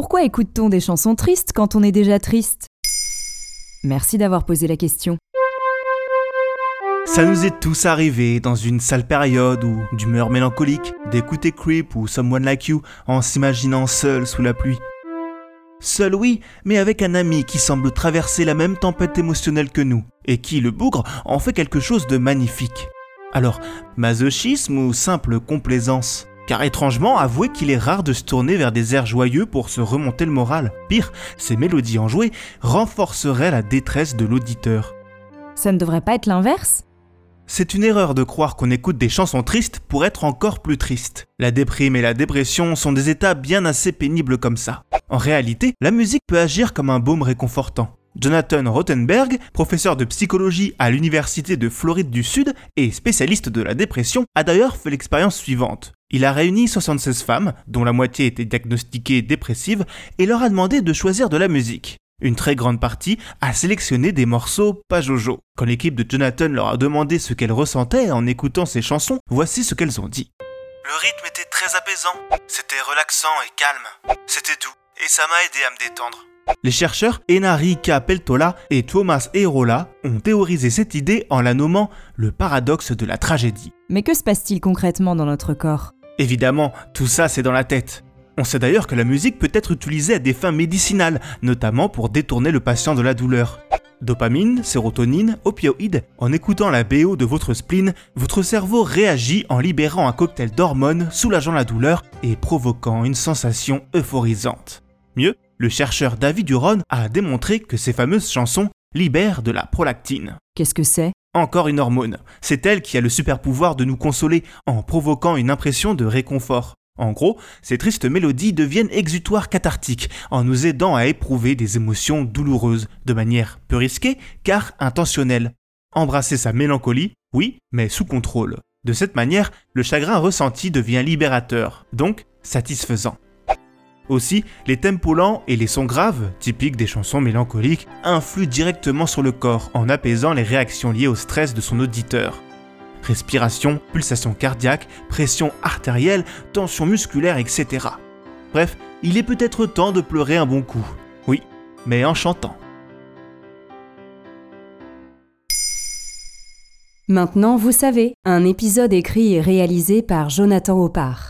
pourquoi écoute-t-on des chansons tristes quand on est déjà triste? Merci d'avoir posé la question. Ça nous est tous arrivé dans une sale période ou d'humeur mélancolique d'écouter Creep ou Someone Like You en s'imaginant seul sous la pluie. Seul oui, mais avec un ami qui semble traverser la même tempête émotionnelle que nous, et qui, le bougre, en fait quelque chose de magnifique. Alors, masochisme ou simple complaisance? Car étrangement, avouez qu'il est rare de se tourner vers des airs joyeux pour se remonter le moral. Pire, ces mélodies enjouées renforceraient la détresse de l'auditeur. Ça ne devrait pas être l'inverse? C'est une erreur de croire qu'on écoute des chansons tristes pour être encore plus triste. La déprime et la dépression sont des états bien assez pénibles comme ça. En réalité, la musique peut agir comme un baume réconfortant. Jonathan Rothenberg, professeur de psychologie à l'Université de Floride du Sud et spécialiste de la dépression, a d'ailleurs fait l'expérience suivante. Il a réuni 76 femmes, dont la moitié étaient diagnostiquées dépressives, et leur a demandé de choisir de la musique. Une très grande partie a sélectionné des morceaux pas jojo. Quand l'équipe de Jonathan leur a demandé ce qu'elles ressentaient en écoutant ces chansons, voici ce qu'elles ont dit. Le rythme était très apaisant, c'était relaxant et calme. C'était tout, et ça m'a aidé à me détendre. Les chercheurs Enarica Peltola et Thomas Erola ont théorisé cette idée en la nommant le paradoxe de la tragédie. Mais que se passe-t-il concrètement dans notre corps? Évidemment, tout ça c'est dans la tête. On sait d'ailleurs que la musique peut être utilisée à des fins médicinales, notamment pour détourner le patient de la douleur. Dopamine, sérotonine, opioïdes, en écoutant la BO de votre spleen, votre cerveau réagit en libérant un cocktail d'hormones soulageant la douleur et provoquant une sensation euphorisante. Mieux, le chercheur David Duron a démontré que ces fameuses chansons libèrent de la prolactine. Qu'est-ce que c'est? Encore une hormone. C'est elle qui a le super pouvoir de nous consoler en provoquant une impression de réconfort. En gros, ces tristes mélodies deviennent exutoires cathartiques en nous aidant à éprouver des émotions douloureuses de manière peu risquée car intentionnelle. Embrasser sa mélancolie, oui, mais sous contrôle. De cette manière, le chagrin ressenti devient libérateur, donc satisfaisant. Aussi, les tempos lents et les sons graves, typiques des chansons mélancoliques, influent directement sur le corps en apaisant les réactions liées au stress de son auditeur. Respiration, pulsation cardiaque, pression artérielle, tension musculaire, etc. Bref, il est peut-être temps de pleurer un bon coup. Oui, mais en chantant. Maintenant, vous savez, un épisode écrit et réalisé par Jonathan Oppard.